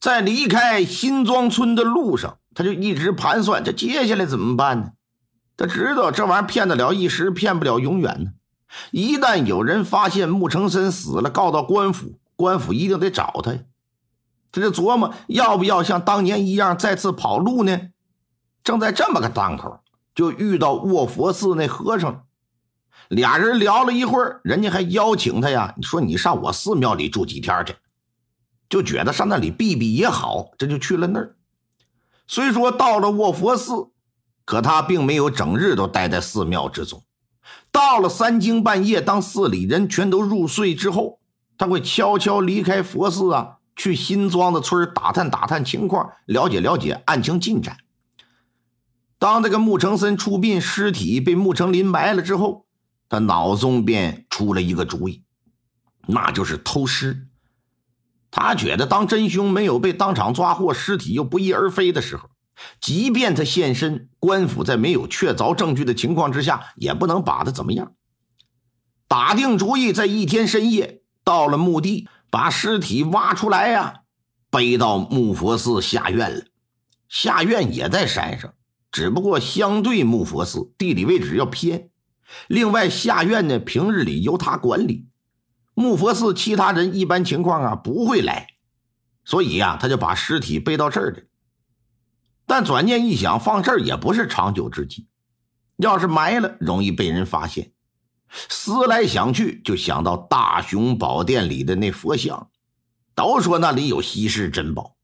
在离开新庄村的路上，他就一直盘算：这接下来怎么办呢？他知道这玩意儿骗得了一时，骗不了永远呢。一旦有人发现穆成森死了，告到官府，官府一定得找他呀。他就琢磨要不要像当年一样再次跑路呢？正在这么个当口，就遇到卧佛寺那和尚。俩人聊了一会儿，人家还邀请他呀。你说你上我寺庙里住几天去？就觉得上那里避避也好，这就去了那儿。虽说到了卧佛寺，可他并没有整日都待在寺庙之中。到了三更半夜，当寺里人全都入睡之后，他会悄悄离开佛寺啊，去新庄的村打探打探情况，了解了解案情进展。当这个穆成森出殡，尸体被穆成林埋了之后，他脑中便出了一个主意，那就是偷尸。他觉得，当真凶没有被当场抓获，尸体又不翼而飞的时候，即便他现身，官府在没有确凿证据的情况之下，也不能把他怎么样。打定主意，在一天深夜到了墓地，把尸体挖出来呀，背到木佛寺下院了。下院也在山上，只不过相对木佛寺地理位置要偏。另外，下院呢，平日里由他管理。木佛寺其他人一般情况啊不会来，所以呀，他就把尸体背到这儿来。但转念一想，放这儿也不是长久之计，要是埋了，容易被人发现。思来想去，就想到大雄宝殿里的那佛像，都说那里有稀世珍宝，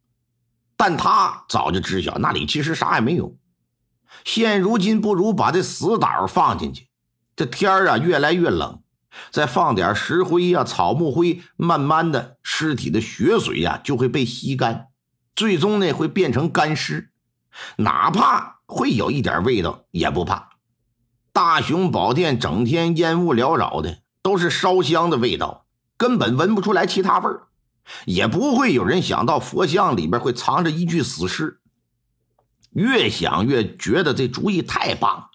但他早就知晓那里其实啥也没有。现如今，不如把这死胆放进去。这天儿啊，越来越冷。再放点石灰呀、草木灰，慢慢的，尸体的血水呀就会被吸干，最终呢会变成干尸，哪怕会有一点味道也不怕。大雄宝殿整天烟雾缭绕的，都是烧香的味道，根本闻不出来其他味儿，也不会有人想到佛像里边会藏着一具死尸。越想越觉得这主意太棒，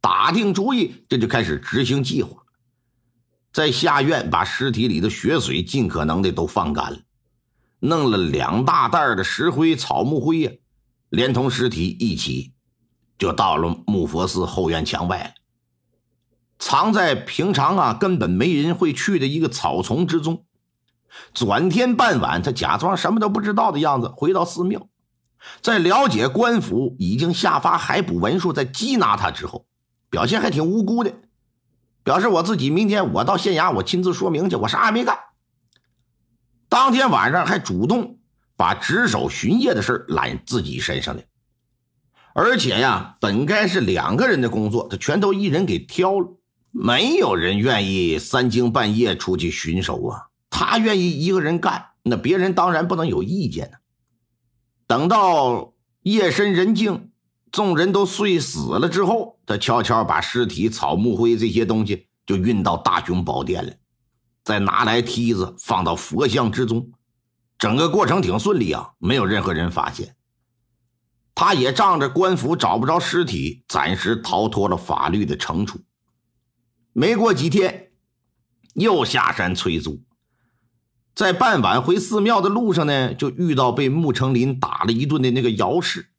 打定主意，这就开始执行计划。在下院把尸体里的血水尽可能的都放干了，弄了两大袋的石灰、草木灰呀，连同尸体一起，就到了木佛寺后院墙外，藏在平常啊根本没人会去的一个草丛之中。转天傍晚，他假装什么都不知道的样子回到寺庙，在了解官府已经下发海捕文书，在缉拿他之后，表现还挺无辜的。表示我自己明天我到县衙，我亲自说明去，我啥也没干。当天晚上还主动把值守巡夜的事揽自己身上的，而且呀，本该是两个人的工作，他全都一人给挑了。没有人愿意三更半夜出去巡守啊，他愿意一个人干，那别人当然不能有意见呢。等到夜深人静。众人都睡死了之后，他悄悄把尸体、草木灰这些东西就运到大雄宝殿了，再拿来梯子放到佛像之中。整个过程挺顺利啊，没有任何人发现。他也仗着官府找不着尸体，暂时逃脱了法律的惩处。没过几天，又下山催租，在傍晚回寺庙的路上呢，就遇到被穆成林打了一顿的那个姚氏。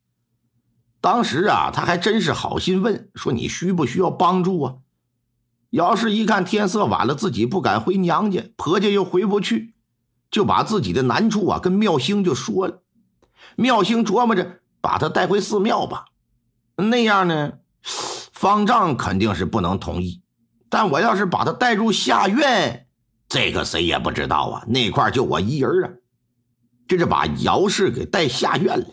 当时啊，他还真是好心问说：“你需不需要帮助啊？”姚氏一看天色晚了，自己不敢回娘家，婆家又回不去，就把自己的难处啊跟妙兴就说了。妙兴琢磨着把他带回寺庙吧，那样呢，方丈肯定是不能同意。但我要是把他带入下院，这个谁也不知道啊，那块就我一人啊，这就把姚氏给带下院了。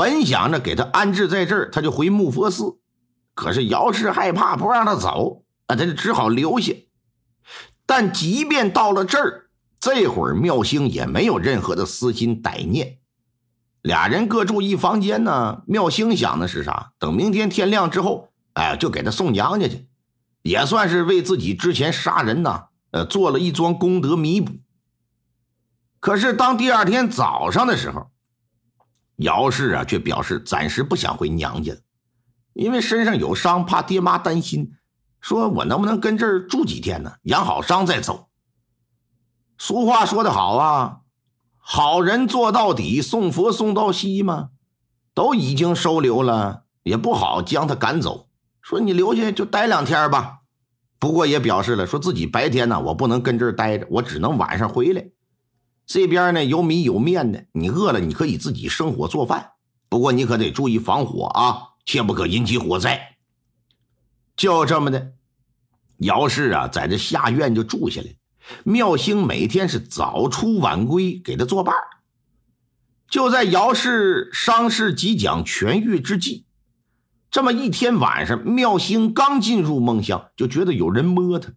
本想着给他安置在这儿，他就回木佛寺。可是姚氏害怕，不让他走，啊，他就只好留下。但即便到了这儿，这会儿妙兴也没有任何的私心歹念。俩人各住一房间呢。妙兴想的是啥？等明天天亮之后，哎，就给他送娘家去，也算是为自己之前杀人呐，呃，做了一桩功德弥补。可是当第二天早上的时候，姚氏啊，却表示暂时不想回娘家，因为身上有伤，怕爹妈担心。说我能不能跟这儿住几天呢？养好伤再走。俗话说得好啊，好人做到底，送佛送到西嘛，都已经收留了，也不好将他赶走。说你留下就待两天吧。不过也表示了，说自己白天呢，我不能跟这儿待着，我只能晚上回来。这边呢有米有面的，你饿了你可以自己生火做饭。不过你可得注意防火啊，切不可引起火灾。就这么的，姚氏啊，在这下院就住下来。妙兴每天是早出晚归，给他作伴就在姚氏伤势即将痊愈之际，这么一天晚上，妙兴刚进入梦乡，就觉得有人摸他，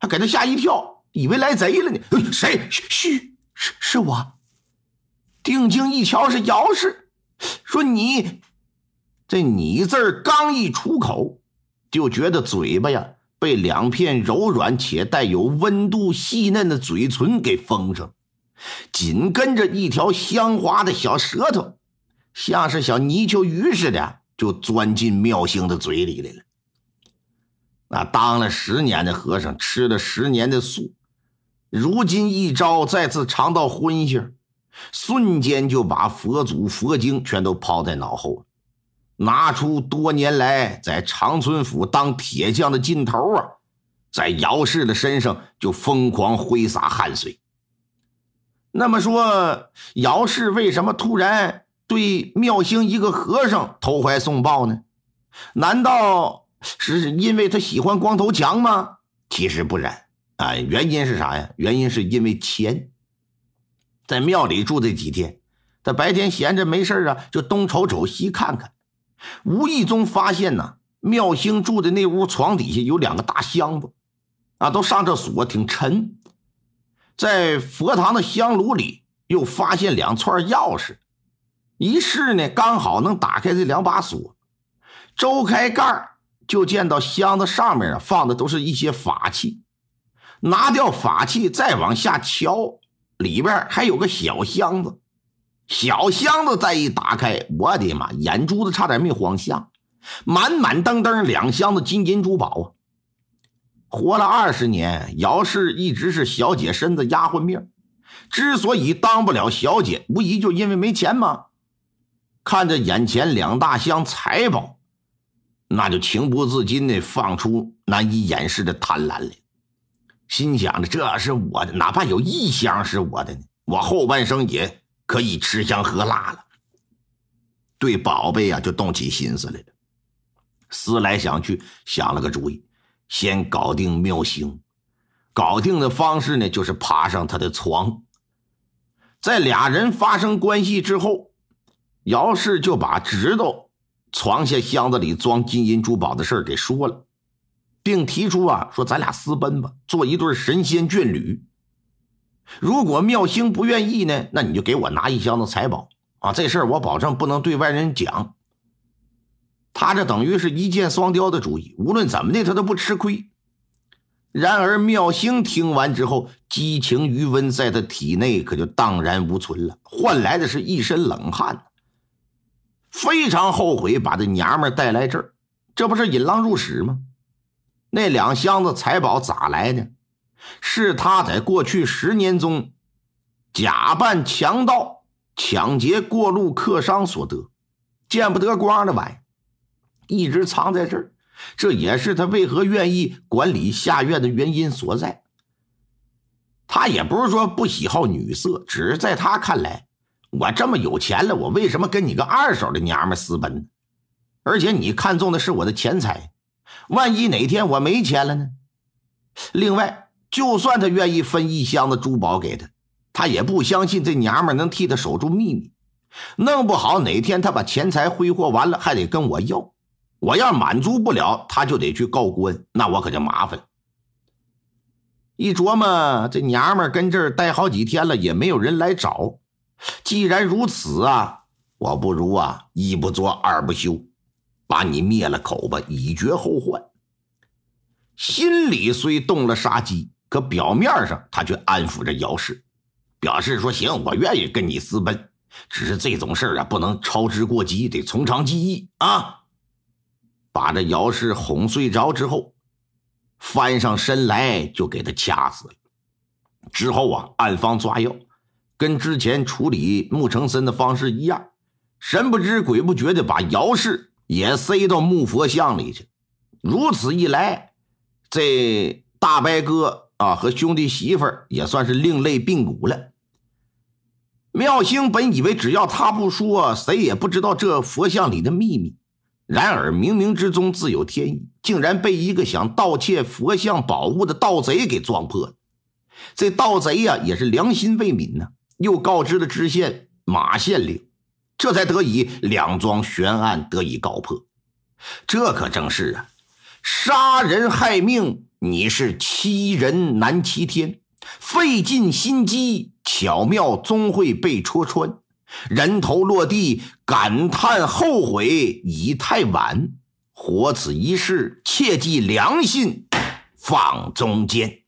还给他吓一跳，以为来贼了呢。谁？嘘，是是我。定睛一瞧，是姚氏，说你这“你”字刚一出口，就觉得嘴巴呀。被两片柔软且带有温度、细嫩的嘴唇给封上，紧跟着一条香滑的小舌头，像是小泥鳅鱼似的，就钻进妙兴的嘴里来了。那当了十年的和尚，吃了十年的素，如今一朝再次尝到荤腥，瞬间就把佛祖佛经全都抛在脑后了。拿出多年来在长春府当铁匠的劲头啊，在姚氏的身上就疯狂挥洒汗水。那么说，姚氏为什么突然对妙兴一个和尚投怀送抱呢？难道是因为他喜欢光头强吗？其实不然啊，原因是啥呀？原因是因为钱。在庙里住这几天，他白天闲着没事啊，就东瞅瞅西看看。无意中发现呢，妙兴住的那屋床底下有两个大箱子，啊，都上着锁，挺沉。在佛堂的香炉里又发现两串钥匙，一试呢，刚好能打开这两把锁。周开盖就见到箱子上面啊放的都是一些法器。拿掉法器，再往下瞧，里边还有个小箱子。小箱子再一打开，我的妈，眼珠子差点没晃瞎，满满登登两箱子金银珠宝啊！活了二十年，姚氏一直是小姐身子丫鬟命，之所以当不了小姐，无疑就因为没钱吗？看着眼前两大箱财宝，那就情不自禁的放出难以掩饰的贪婪来，心想着这是我的，哪怕有一箱是我的呢，我后半生也。可以吃香喝辣了，对宝贝呀就动起心思来了。思来想去，想了个主意，先搞定妙星。搞定的方式呢，就是爬上他的床。在俩人发生关系之后，姚氏就把知道床下箱子里装金银珠宝的事给说了，并提出啊说咱俩私奔吧，做一对神仙眷侣。如果妙星不愿意呢，那你就给我拿一箱子财宝啊！这事儿我保证不能对外人讲。他这等于是一箭双雕的主意，无论怎么的他都不吃亏。然而妙星听完之后，激情余温在他体内可就荡然无存了，换来的是一身冷汗，非常后悔把这娘们带来这儿，这不是引狼入室吗？那两箱子财宝咋来的？是他在过去十年中假扮强盗抢劫过路客商所得，见不得光的玩意，一直藏在这儿。这也是他为何愿意管理下院的原因所在。他也不是说不喜好女色，只是在他看来，我这么有钱了，我为什么跟你个二手的娘们私奔？而且你看中的是我的钱财，万一哪天我没钱了呢？另外。就算他愿意分一箱子珠宝给他，他也不相信这娘们能替他守住秘密。弄不好哪天他把钱财挥霍完了，还得跟我要。我要满足不了，他就得去告官，那我可就麻烦了。一琢磨，这娘们跟这儿待好几天了，也没有人来找。既然如此啊，我不如啊，一不做二不休，把你灭了口吧，以绝后患。心里虽动了杀机。可表面上，他却安抚着姚氏，表示说：“行，我愿意跟你私奔，只是这种事啊，不能操之过急，得从长计议啊。”把这姚氏哄睡着之后，翻上身来就给他掐死了。之后啊，暗方抓药，跟之前处理穆成森的方式一样，神不知鬼不觉的把姚氏也塞到木佛像里去。如此一来，这大白哥啊和兄弟媳妇儿也算是另类并骨了。妙兴本以为只要他不说，谁也不知道这佛像里的秘密。然而冥冥之中自有天意，竟然被一个想盗窃佛像宝物的盗贼给撞破了。这盗贼呀，也是良心未泯呢，又告知了知县马县令，这才得以两桩悬案得以告破。这可正是啊，杀人害命，你是欺人难欺天，费尽心机，巧妙终会被戳穿，人头落地，感叹后悔已太晚。活此一世，切记良心放中间。